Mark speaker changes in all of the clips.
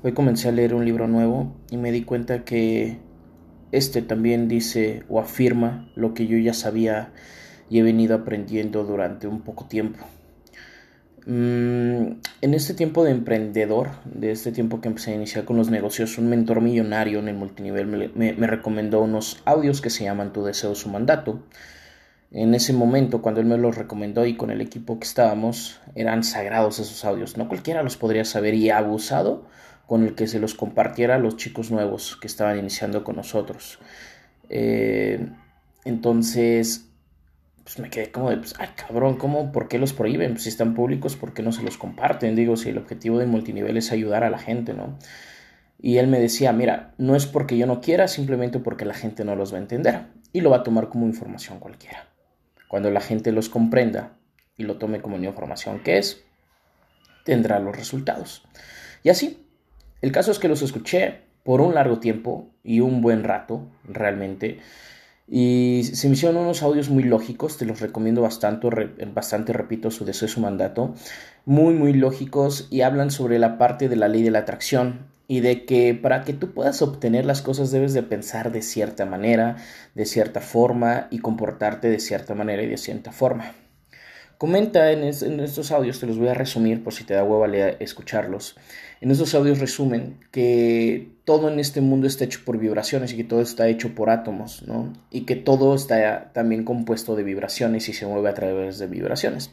Speaker 1: Hoy comencé a leer un libro nuevo y me di cuenta que este también dice o afirma lo que yo ya sabía y he venido aprendiendo durante un poco tiempo. Mm, en este tiempo de emprendedor, de este tiempo que empecé a iniciar con los negocios, un mentor millonario en el multinivel me, me recomendó unos audios que se llaman Tu deseo, su mandato. En ese momento, cuando él me los recomendó y con el equipo que estábamos, eran sagrados esos audios. No cualquiera los podría saber y abusado con el que se los compartiera a los chicos nuevos que estaban iniciando con nosotros. Eh, entonces, pues me quedé como de, pues, ay cabrón, ¿cómo, ¿por qué los prohíben? Pues, si están públicos, ¿por qué no se los comparten? Digo, si el objetivo del multinivel es ayudar a la gente, ¿no? Y él me decía, mira, no es porque yo no quiera, simplemente porque la gente no los va a entender y lo va a tomar como información cualquiera. Cuando la gente los comprenda y lo tome como una información que es, tendrá los resultados. Y así, el caso es que los escuché por un largo tiempo y un buen rato, realmente. Y se me hicieron unos audios muy lógicos, te los recomiendo bastante, bastante repito, su deseo y su mandato. Muy, muy lógicos y hablan sobre la parte de la ley de la atracción y de que para que tú puedas obtener las cosas debes de pensar de cierta manera, de cierta forma y comportarte de cierta manera y de cierta forma. Comenta en, estos audios, te los voy a resumir por si te da hueva escucharlos. En estos audios resumen que todo en este mundo está hecho por vibraciones y que todo está hecho por átomos, ¿no? Y que todo está también compuesto de vibraciones y se mueve a través de vibraciones.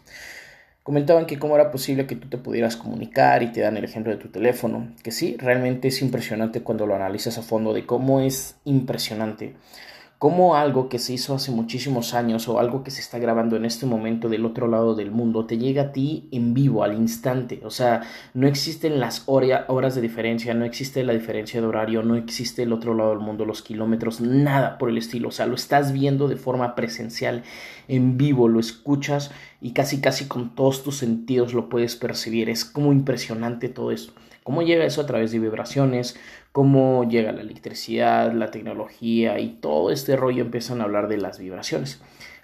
Speaker 1: Comentaban que cómo era posible que tú te pudieras comunicar y te dan el ejemplo de tu teléfono, que sí, realmente es impresionante cuando lo analizas a fondo de cómo es impresionante cómo algo que se hizo hace muchísimos años o algo que se está grabando en este momento del otro lado del mundo te llega a ti en vivo, al instante. O sea, no existen las horas de diferencia, no existe la diferencia de horario, no existe el otro lado del mundo, los kilómetros, nada por el estilo. O sea, lo estás viendo de forma presencial, en vivo, lo escuchas y casi casi con todos tus sentidos lo puedes percibir. Es como impresionante todo esto. ¿Cómo llega eso a través de vibraciones? ¿Cómo llega la electricidad, la tecnología y todo este rollo empiezan a hablar de las vibraciones?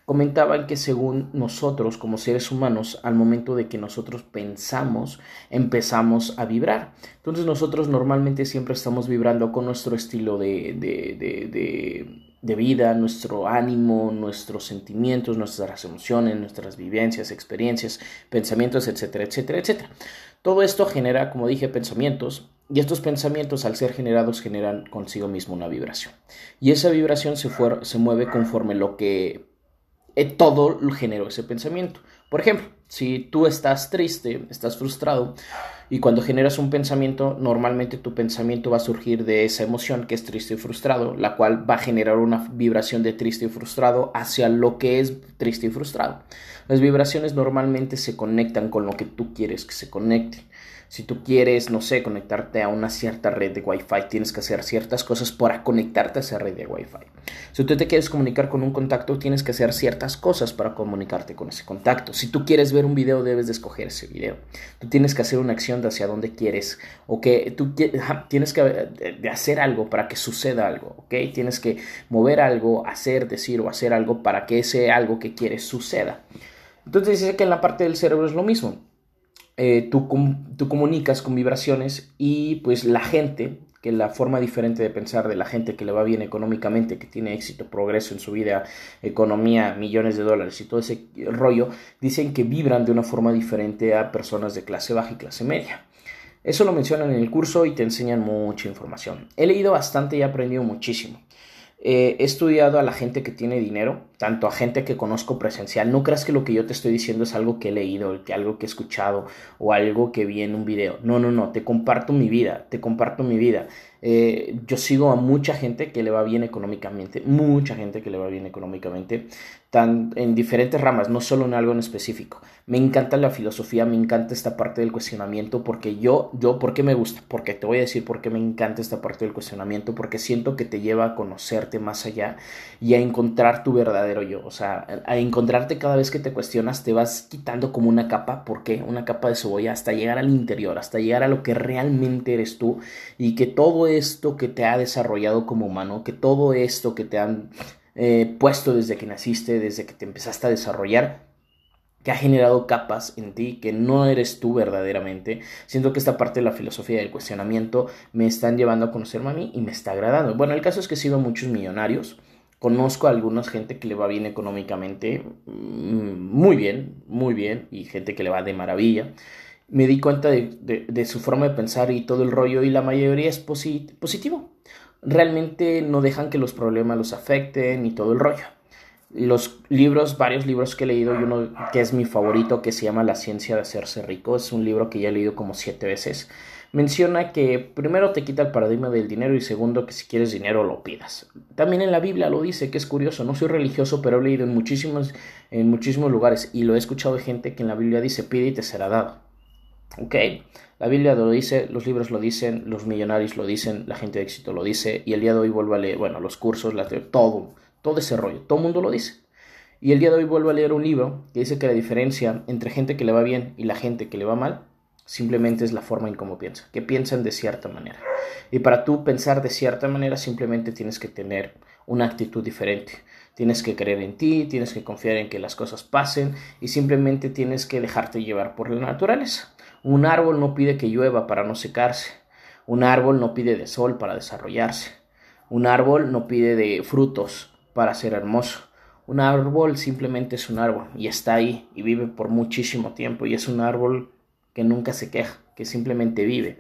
Speaker 1: Comentaban que según nosotros como seres humanos, al momento de que nosotros pensamos, empezamos a vibrar. Entonces nosotros normalmente siempre estamos vibrando con nuestro estilo de, de, de, de vida, nuestro ánimo, nuestros sentimientos, nuestras emociones, nuestras vivencias, experiencias, pensamientos, etcétera, etcétera, etcétera. Todo esto genera, como dije, pensamientos y estos pensamientos al ser generados generan consigo mismo una vibración. Y esa vibración se, se mueve conforme lo que eh, todo generó ese pensamiento. Por ejemplo, si tú estás triste, estás frustrado, y cuando generas un pensamiento, normalmente tu pensamiento va a surgir de esa emoción que es triste y frustrado, la cual va a generar una vibración de triste y frustrado hacia lo que es triste y frustrado. Las vibraciones normalmente se conectan con lo que tú quieres que se conecte. Si tú quieres, no sé, conectarte a una cierta red de Wi-Fi, tienes que hacer ciertas cosas para conectarte a esa red de Wi-Fi. Si tú te quieres comunicar con un contacto, tienes que hacer ciertas cosas para comunicarte con ese contacto. Si tú quieres ver un video, debes de escoger ese video. Tú tienes que hacer una acción hacia dónde quieres o que tú tienes que de hacer algo para que suceda algo, ¿ok? Tienes que mover algo, hacer, decir o hacer algo para que ese algo que quieres suceda. Entonces dice que en la parte del cerebro es lo mismo eh, tú, tú comunicas con vibraciones y pues la gente, que la forma diferente de pensar de la gente que le va bien económicamente, que tiene éxito, progreso en su vida, economía, millones de dólares y todo ese rollo, dicen que vibran de una forma diferente a personas de clase baja y clase media. Eso lo mencionan en el curso y te enseñan mucha información. He leído bastante y he aprendido muchísimo. He estudiado a la gente que tiene dinero, tanto a gente que conozco presencial. No creas que lo que yo te estoy diciendo es algo que he leído, que algo que he escuchado o algo que vi en un video. No, no, no, te comparto mi vida, te comparto mi vida. Eh, yo sigo a mucha gente que le va bien económicamente, mucha gente que le va bien económicamente, en diferentes ramas, no solo en algo en específico. Me encanta la filosofía, me encanta esta parte del cuestionamiento, porque yo, yo, ¿por qué me gusta? Porque te voy a decir por qué me encanta esta parte del cuestionamiento, porque siento que te lleva a conocerte más allá y a encontrar tu verdadero yo, o sea, a encontrarte cada vez que te cuestionas, te vas quitando como una capa, ¿por qué? Una capa de cebolla hasta llegar al interior, hasta llegar a lo que realmente eres tú y que todo esto que te ha desarrollado como humano, que todo esto que te han eh, puesto desde que naciste, desde que te empezaste a desarrollar, que ha generado capas en ti que no eres tú verdaderamente. Siento que esta parte de la filosofía del cuestionamiento me están llevando a conocerme a mí y me está agradando. Bueno, el caso es que he sido muchos millonarios. Conozco a algunas gente que le va bien económicamente, mm, muy bien, muy bien, y gente que le va de maravilla. Me di cuenta de, su forma de pensar y todo el rollo, y la mayoría es positivo. Realmente no dejan que los problemas los afecten y todo el rollo los libros, varios libros que he leído y uno que es mi favorito que se llama La ciencia de hacerse rico, es un libro que ya he leído como siete veces, menciona que primero te quita el paradigma del dinero y segundo que si quieres dinero lo pidas. También en la Biblia lo dice, que es curioso, no soy religioso pero he leído en muchísimos, en muchísimos lugares y lo he escuchado de gente que en la Biblia dice pide y te será dado. ¿Ok? La Biblia lo dice, los libros lo dicen, los millonarios lo dicen, la gente de éxito lo dice y el día de hoy vuelvo a leer, bueno, los cursos, todo todo ese rollo, todo mundo lo dice. Y el día de hoy vuelvo a leer un libro que dice que la diferencia entre gente que le va bien y la gente que le va mal simplemente es la forma en cómo piensa, que piensan de cierta manera. Y para tú pensar de cierta manera simplemente tienes que tener una actitud diferente. Tienes que creer en ti, tienes que confiar en que las cosas pasen y simplemente tienes que dejarte llevar por la naturaleza. Un árbol no pide que llueva para no secarse. Un árbol no pide de sol para desarrollarse. Un árbol no pide de frutos para ser hermoso. Un árbol simplemente es un árbol y está ahí y vive por muchísimo tiempo y es un árbol que nunca se queja, que simplemente vive.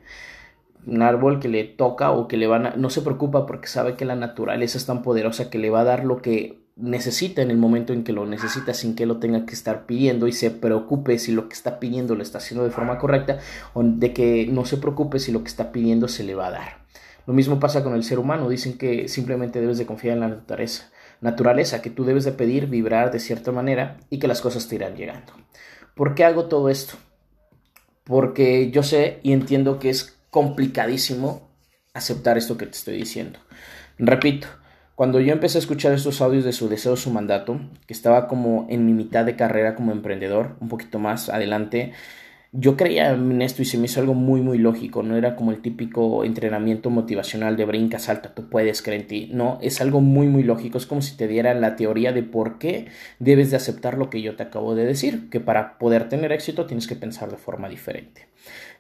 Speaker 1: Un árbol que le toca o que le van a, no se preocupa porque sabe que la naturaleza es tan poderosa que le va a dar lo que necesita en el momento en que lo necesita sin que lo tenga que estar pidiendo y se preocupe si lo que está pidiendo lo está haciendo de forma correcta o de que no se preocupe si lo que está pidiendo se le va a dar. Lo mismo pasa con el ser humano, dicen que simplemente debes de confiar en la naturaleza naturaleza que tú debes de pedir, vibrar de cierta manera y que las cosas te irán llegando. ¿Por qué hago todo esto? Porque yo sé y entiendo que es complicadísimo aceptar esto que te estoy diciendo. Repito, cuando yo empecé a escuchar estos audios de su deseo, su mandato, que estaba como en mi mitad de carrera como emprendedor, un poquito más adelante, yo creía en esto y se me hizo algo muy muy lógico, no era como el típico entrenamiento motivacional de brinca, salta, tú puedes creer en ti, no, es algo muy muy lógico, es como si te dieran la teoría de por qué debes de aceptar lo que yo te acabo de decir, que para poder tener éxito tienes que pensar de forma diferente.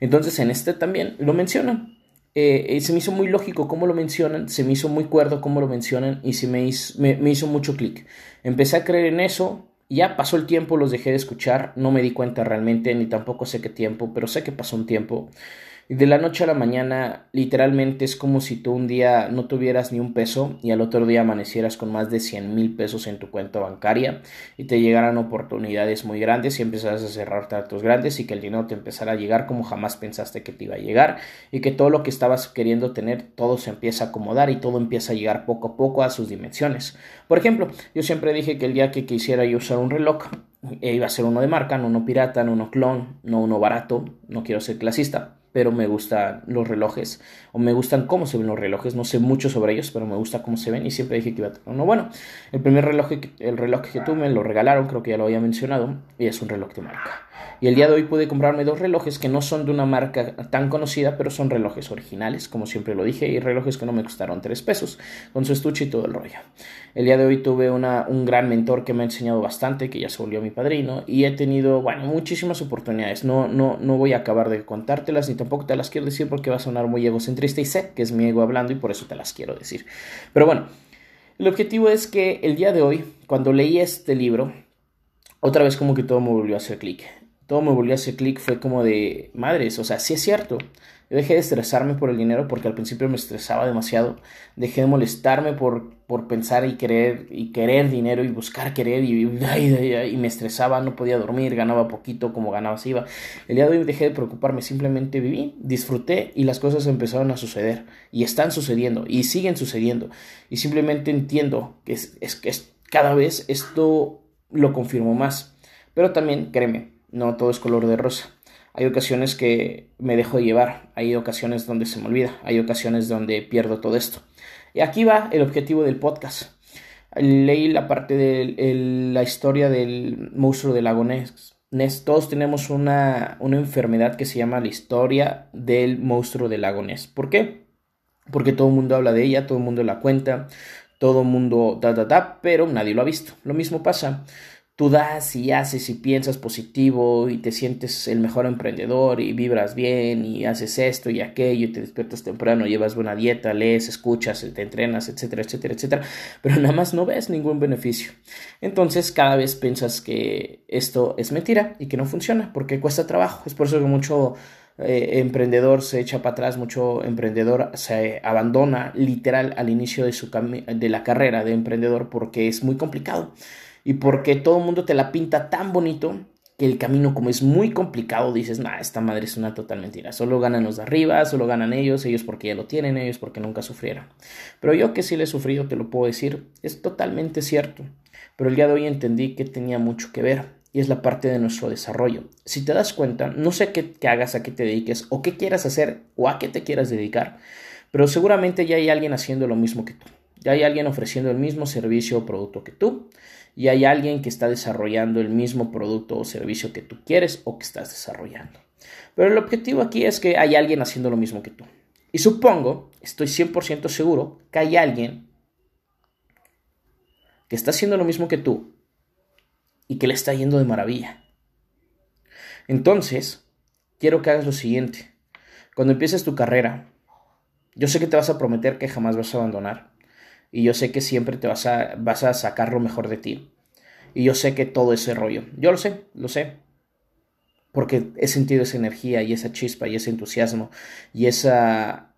Speaker 1: Entonces en este también lo mencionan, eh, se me hizo muy lógico cómo lo mencionan, se me hizo muy cuerdo cómo lo mencionan y se me hizo, me hizo mucho clic. Empecé a creer en eso, ya pasó el tiempo, los dejé de escuchar, no me di cuenta realmente, ni tampoco sé qué tiempo, pero sé que pasó un tiempo. Y de la noche a la mañana, literalmente es como si tú un día no tuvieras ni un peso y al otro día amanecieras con más de 100 mil pesos en tu cuenta bancaria y te llegaran oportunidades muy grandes y empezaras a cerrar tratos grandes y que el dinero te empezara a llegar como jamás pensaste que te iba a llegar y que todo lo que estabas queriendo tener, todo se empieza a acomodar y todo empieza a llegar poco a poco a sus dimensiones. Por ejemplo, yo siempre dije que el día que quisiera yo usar un reloj, eh, iba a ser uno de marca, no uno pirata, no uno clon, no uno barato, no quiero ser clasista pero me gustan los relojes o me gustan cómo se ven los relojes. No sé mucho sobre ellos, pero me gusta cómo se ven y siempre dije que iba a tener uno bueno. El primer reloj, el reloj que tuve me lo regalaron, creo que ya lo había mencionado, y es un reloj de marca. Y el día de hoy pude comprarme dos relojes que no son de una marca tan conocida, pero son relojes originales, como siempre lo dije, y relojes que no me costaron tres pesos, con su estuche y todo el rollo. El día de hoy tuve una, un gran mentor que me ha enseñado bastante, que ya se volvió mi padrino, y he tenido, bueno, muchísimas oportunidades. No, no, no voy a acabar de contártelas, ni tampoco te las quiero decir porque va a sonar muy egocentrista y sé que es mi ego hablando y por eso te las quiero decir. Pero bueno, el objetivo es que el día de hoy, cuando leí este libro, otra vez como que todo me volvió a hacer clic todo me volvió a hacer clic, fue como de, madres, o sea, sí es cierto. Yo dejé de estresarme por el dinero porque al principio me estresaba demasiado. Dejé de molestarme por, por pensar y querer, y querer dinero y buscar querer y, y, me estresaba, no podía dormir, ganaba poquito como ganaba se iba. El día de hoy dejé de preocuparme, simplemente viví, disfruté y las cosas empezaron a suceder. Y están sucediendo y siguen sucediendo. Y simplemente entiendo que es, es, es cada vez esto lo confirmo más. Pero también, créeme, no todo es color de rosa. Hay ocasiones que me dejo llevar, hay ocasiones donde se me olvida, hay ocasiones donde pierdo todo esto. Y aquí va el objetivo del podcast. Leí la parte de la historia del monstruo del lago Ness. Todos tenemos una, una enfermedad que se llama la historia del monstruo del lago Ness. ¿Por qué? Porque todo el mundo habla de ella, todo el mundo la cuenta, todo el mundo da, da, da, pero nadie lo ha visto. Lo mismo pasa tú das y haces y piensas positivo y te sientes el mejor emprendedor y vibras bien y haces esto y aquello y te despiertas temprano, llevas buena dieta, lees, escuchas, te entrenas, etcétera, etcétera, etcétera, pero nada más no ves ningún beneficio. Entonces cada vez piensas que esto es mentira y que no funciona porque cuesta trabajo. Es por eso que mucho eh, emprendedor se echa para atrás, mucho emprendedor se abandona literal al inicio de, su de la carrera de emprendedor porque es muy complicado y porque todo el mundo te la pinta tan bonito que el camino como es muy complicado dices, nah, esta madre es una total mentira, solo ganan los de arriba, solo ganan ellos, ellos porque ya lo tienen, ellos porque nunca sufrieron. Pero yo que sí le he sufrido, te lo puedo decir, es totalmente cierto. Pero el día de hoy entendí que tenía mucho que ver y es la parte de nuestro desarrollo. Si te das cuenta, no sé qué, qué hagas, a qué te dediques o qué quieras hacer o a qué te quieras dedicar, pero seguramente ya hay alguien haciendo lo mismo que tú. Ya hay alguien ofreciendo el mismo servicio o producto que tú y hay alguien que está desarrollando el mismo producto o servicio que tú quieres o que estás desarrollando. Pero el objetivo aquí es que hay alguien haciendo lo mismo que tú. Y supongo, estoy 100% seguro, que hay alguien que está haciendo lo mismo que tú y que le está yendo de maravilla. Entonces, quiero que hagas lo siguiente. Cuando empieces tu carrera, yo sé que te vas a prometer que jamás vas a abandonar. Y yo sé que siempre te vas a, vas a sacar lo mejor de ti. Y yo sé que todo ese rollo. Yo lo sé, lo sé. Porque he sentido esa energía y esa chispa y ese entusiasmo y esa,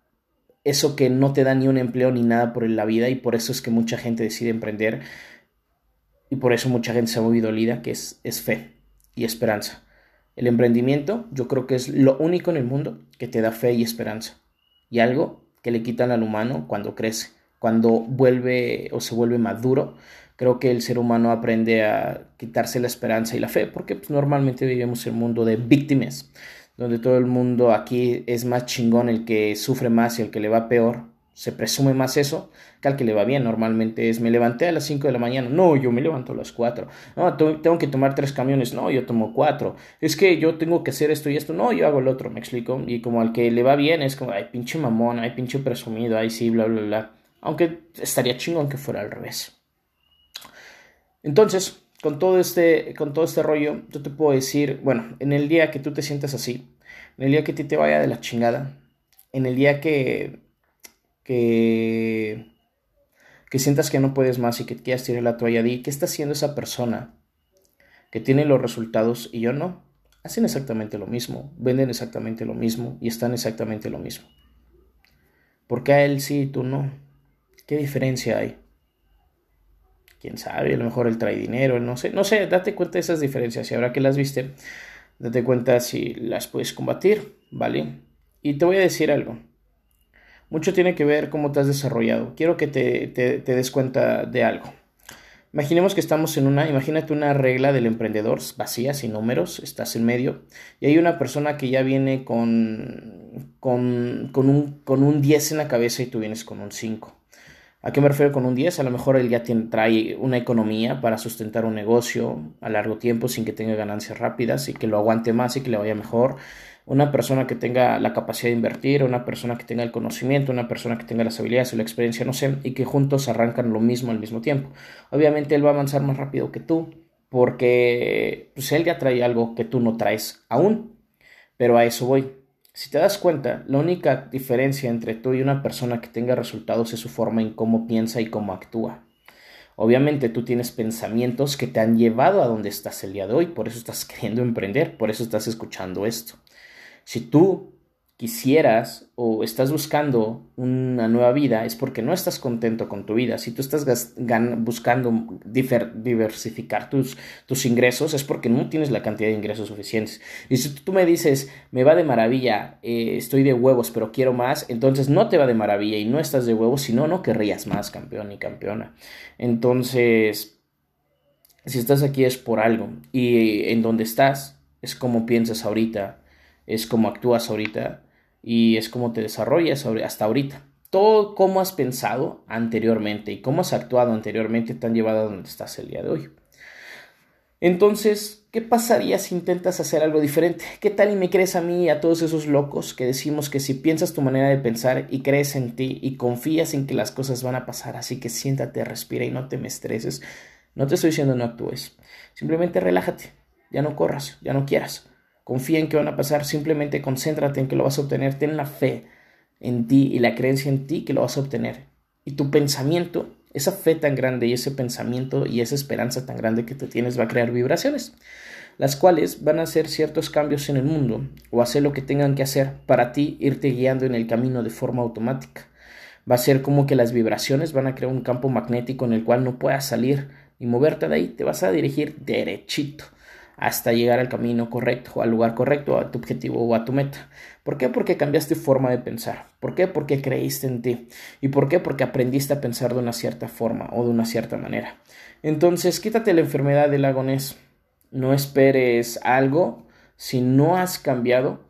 Speaker 1: eso que no te da ni un empleo ni nada por la vida y por eso es que mucha gente decide emprender y por eso mucha gente se ha movido dolida, que es, es fe y esperanza. El emprendimiento yo creo que es lo único en el mundo que te da fe y esperanza. Y algo que le quitan al humano cuando crece, cuando vuelve o se vuelve maduro. Creo que el ser humano aprende a quitarse la esperanza y la fe, porque pues, normalmente vivimos en un mundo de víctimas, donde todo el mundo aquí es más chingón el que sufre más y el que le va peor, se presume más eso que al que le va bien. Normalmente es, me levanté a las 5 de la mañana. No, yo me levanto a las 4. No, tengo que tomar tres camiones. No, yo tomo cuatro. Es que yo tengo que hacer esto y esto. No, yo hago el otro, me explico. Y como al que le va bien es como, ay, pinche mamón, ay, pinche presumido, ay, sí, bla, bla, bla. Aunque estaría chingón que fuera al revés. Entonces, con todo este, con todo este rollo, yo te puedo decir, bueno, en el día que tú te sientas así, en el día que a ti te vaya de la chingada, en el día que que, que sientas que no puedes más y que quieras tirar la toalla, di, ¿qué está haciendo esa persona que tiene los resultados y yo no? Hacen exactamente lo mismo, venden exactamente lo mismo y están exactamente lo mismo. ¿Por qué a él sí y tú no? ¿Qué diferencia hay? Quién sabe, a lo mejor él trae dinero, no sé, no sé, date cuenta de esas diferencias y ahora que las viste, date cuenta si las puedes combatir, ¿vale? Y te voy a decir algo. Mucho tiene que ver cómo te has desarrollado. Quiero que te, des cuenta de algo. Imaginemos que estamos en una, imagínate una regla del emprendedor vacía, sin números, estás en medio, y hay una persona que ya viene con, con, con, un, con un 10 en la cabeza y tú vienes con un 5. ¿A qué me refiero con un 10? A lo mejor él ya tiene, trae una economía para sustentar un negocio a largo tiempo sin que tenga ganancias rápidas y que lo aguante más y que le vaya mejor una persona que tenga la capacidad de invertir, una persona que tenga el conocimiento, una persona que tenga las habilidades y la experiencia, no sé, y que juntos arrancan lo mismo al mismo tiempo. Obviamente él va a avanzar más rápido que tú, porque pues, él ya trae algo que tú no traes aún, pero a eso voy. Si te das cuenta, la única diferencia entre tú y una persona que tenga resultados es su forma en cómo piensa y cómo actúa. Obviamente tú tienes pensamientos que te han llevado a donde estás el día de hoy, por eso estás queriendo emprender, por eso estás escuchando esto. Si tú quisieras o estás buscando una nueva vida es porque no estás contento con tu vida. Si tú estás buscando diversificar tus, tus ingresos es porque no tienes la cantidad de ingresos suficientes. Y si tú me dices, me va de maravilla, eh, estoy de huevos, pero quiero más, entonces no te va de maravilla y no estás de huevos, sino no querrías más, campeón y campeona. Entonces, si estás aquí es por algo y en donde estás es como piensas ahorita es como actúas ahorita y es como te desarrollas hasta ahorita. Todo cómo has pensado anteriormente y cómo has actuado anteriormente te han llevado a donde estás el día de hoy. Entonces, ¿qué pasaría si intentas hacer algo diferente? ¿Qué tal y me crees a mí y a todos esos locos que decimos que si piensas tu manera de pensar y crees en ti y confías en que las cosas van a pasar, así que siéntate, respira y no te me estreses, No te estoy diciendo no actúes. Simplemente relájate. Ya no corras, ya no quieras. Confía en que van a pasar. Simplemente concéntrate en que lo vas a obtener. Ten la fe en ti y la creencia en ti que lo vas a obtener. Y tu pensamiento, esa fe tan grande y ese pensamiento y esa esperanza tan grande que tú tienes va a crear vibraciones, las cuales van a hacer ciertos cambios en el mundo o hacer lo que tengan que hacer para ti irte guiando en el camino de forma automática. Va a ser como que las vibraciones van a crear un campo magnético en el cual no puedas salir y moverte de ahí, te vas a dirigir derechito hasta llegar al camino correcto, al lugar correcto, a tu objetivo o a tu meta. ¿Por qué? Porque cambiaste forma de pensar. ¿Por qué? Porque creíste en ti. ¿Y por qué? Porque aprendiste a pensar de una cierta forma o de una cierta manera. Entonces, quítate la enfermedad del agonés. No esperes algo si no has cambiado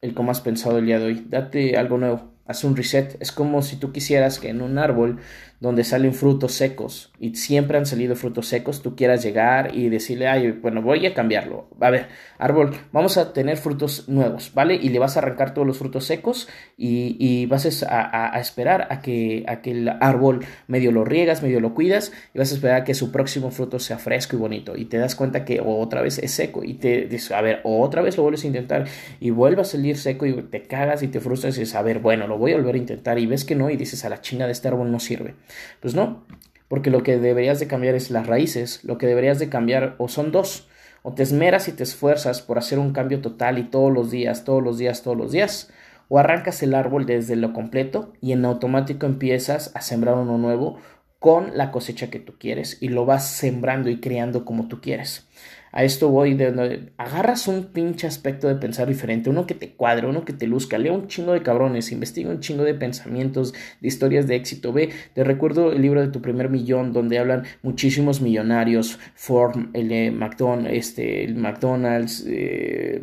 Speaker 1: el cómo has pensado el día de hoy. Date algo nuevo. Haz un reset. Es como si tú quisieras que en un árbol donde salen frutos secos y siempre han salido frutos secos, tú quieras llegar y decirle, ay, bueno, voy a cambiarlo. A ver, árbol, vamos a tener frutos nuevos, ¿vale? Y le vas a arrancar todos los frutos secos y, vas a, esperar a que, a que el árbol medio lo riegas, medio lo cuidas y vas a esperar a que su próximo fruto sea fresco y bonito. Y te das cuenta que otra vez es seco y te dices, a ver, otra vez lo vuelves a intentar y vuelve a salir seco y te cagas y te frustras y dices, a ver, bueno, lo voy a volver a intentar y ves que no y dices, a la china de este árbol no sirve. Pues no, porque lo que deberías de cambiar es las raíces, lo que deberías de cambiar o son dos, o te esmeras y te esfuerzas por hacer un cambio total y todos los días, todos los días, todos los días, o arrancas el árbol desde lo completo y en automático empiezas a sembrar uno nuevo con la cosecha que tú quieres y lo vas sembrando y criando como tú quieres. A esto voy de donde agarras un pinche aspecto de pensar diferente, uno que te cuadre, uno que te luzca, lea un chingo de cabrones, investiga un chingo de pensamientos, de historias de éxito, ve, te recuerdo el libro de tu primer millón donde hablan muchísimos millonarios, Ford, el McDonald's, este, el McDonald's, eh,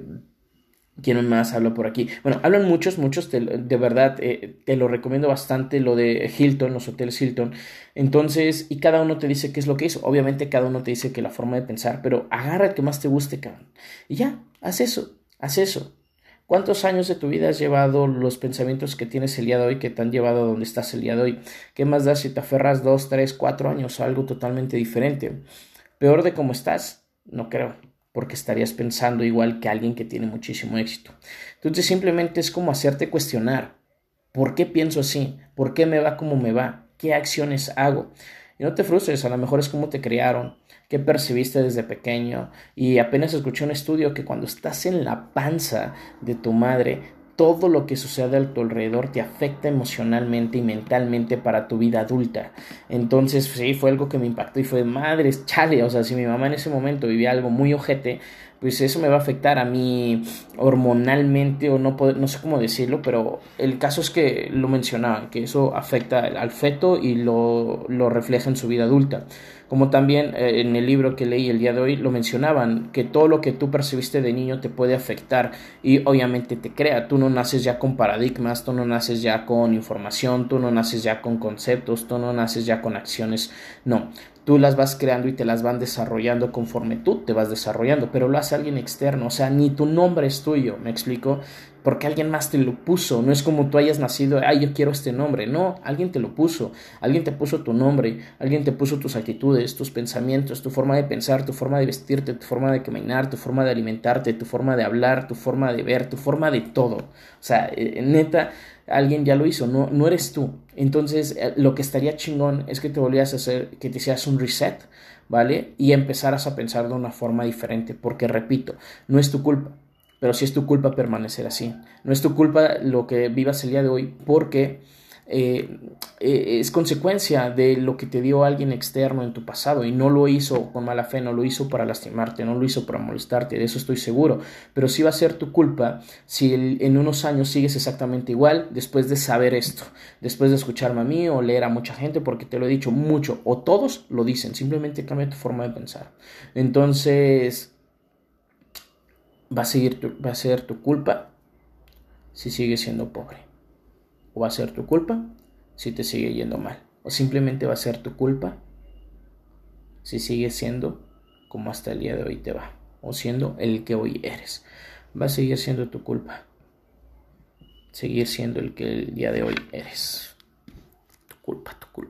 Speaker 1: ¿Quién más habla por aquí? Bueno, hablan muchos, muchos, de verdad, eh, te lo recomiendo bastante, lo de Hilton, los hoteles Hilton. Entonces, y cada uno te dice qué es lo que hizo. Obviamente cada uno te dice que la forma de pensar, pero agarra el que más te guste, cabrón. Y ya, haz eso, haz eso. ¿Cuántos años de tu vida has llevado los pensamientos que tienes el día de hoy que te han llevado a donde estás el día de hoy? ¿Qué más da si te aferras dos, tres, cuatro años a algo totalmente diferente? Peor de cómo estás, no creo porque estarías pensando igual que alguien que tiene muchísimo éxito. Entonces simplemente es como hacerte cuestionar, ¿por qué pienso así? ¿Por qué me va como me va? ¿Qué acciones hago? Y no te frustres, a lo mejor es como te criaron, qué percibiste desde pequeño. Y apenas escuché un estudio que cuando estás en la panza de tu madre, todo lo que sucede a tu alrededor te afecta emocionalmente y mentalmente para tu vida adulta. Entonces, sí, fue algo que me impactó y fue, madre, chale, o sea, si mi mamá en ese momento vivía algo muy ojete, pues eso me va a afectar a mí hormonalmente o no, no sé cómo decirlo, pero el caso es que lo mencionaba, que eso afecta al feto y lo, lo refleja en su vida adulta. Como también eh, en el libro que leí el día de hoy lo mencionaban, que todo lo que tú percibiste de niño te puede afectar y obviamente te crea. Tú no naces ya con paradigmas, tú no naces ya con información, tú no naces ya con conceptos, tú no naces ya con acciones. No, tú las vas creando y te las van desarrollando conforme tú te vas desarrollando, pero lo hace alguien externo, o sea, ni tu nombre es tuyo, me explico, porque alguien más te lo puso, no es como tú hayas nacido, ay, yo quiero este nombre, no, alguien te lo puso, alguien te puso tu nombre, alguien te puso tus actitudes, tus pensamientos, tu forma de pensar, tu forma de vestirte, tu forma de caminar, tu forma de alimentarte, tu forma de hablar, tu forma de ver, tu forma de todo, o sea, eh, neta, alguien ya lo hizo, no, no eres tú. Entonces, eh, lo que estaría chingón es que te volvieras a hacer, que te hicieras un reset, ¿vale? Y empezaras a pensar de una forma diferente, porque repito, no es tu culpa, pero sí es tu culpa permanecer así. No es tu culpa lo que vivas el día de hoy, porque eh, eh, es consecuencia de lo que te dio alguien externo en tu pasado y no lo hizo con mala fe, no lo hizo para lastimarte, no lo hizo para molestarte, de eso estoy seguro, pero sí va a ser tu culpa si en unos años sigues exactamente igual después de saber esto, después de escucharme a mí o leer a mucha gente, porque te lo he dicho mucho, o todos lo dicen, simplemente cambia tu forma de pensar. Entonces, va a, seguir va a ser tu culpa si sigues siendo pobre va a ser tu culpa si te sigue yendo mal. O simplemente va a ser tu culpa si sigues siendo como hasta el día de hoy te va. O siendo el que hoy eres. Va a seguir siendo tu culpa. Seguir siendo el que el día de hoy eres. Tu culpa, tu culpa.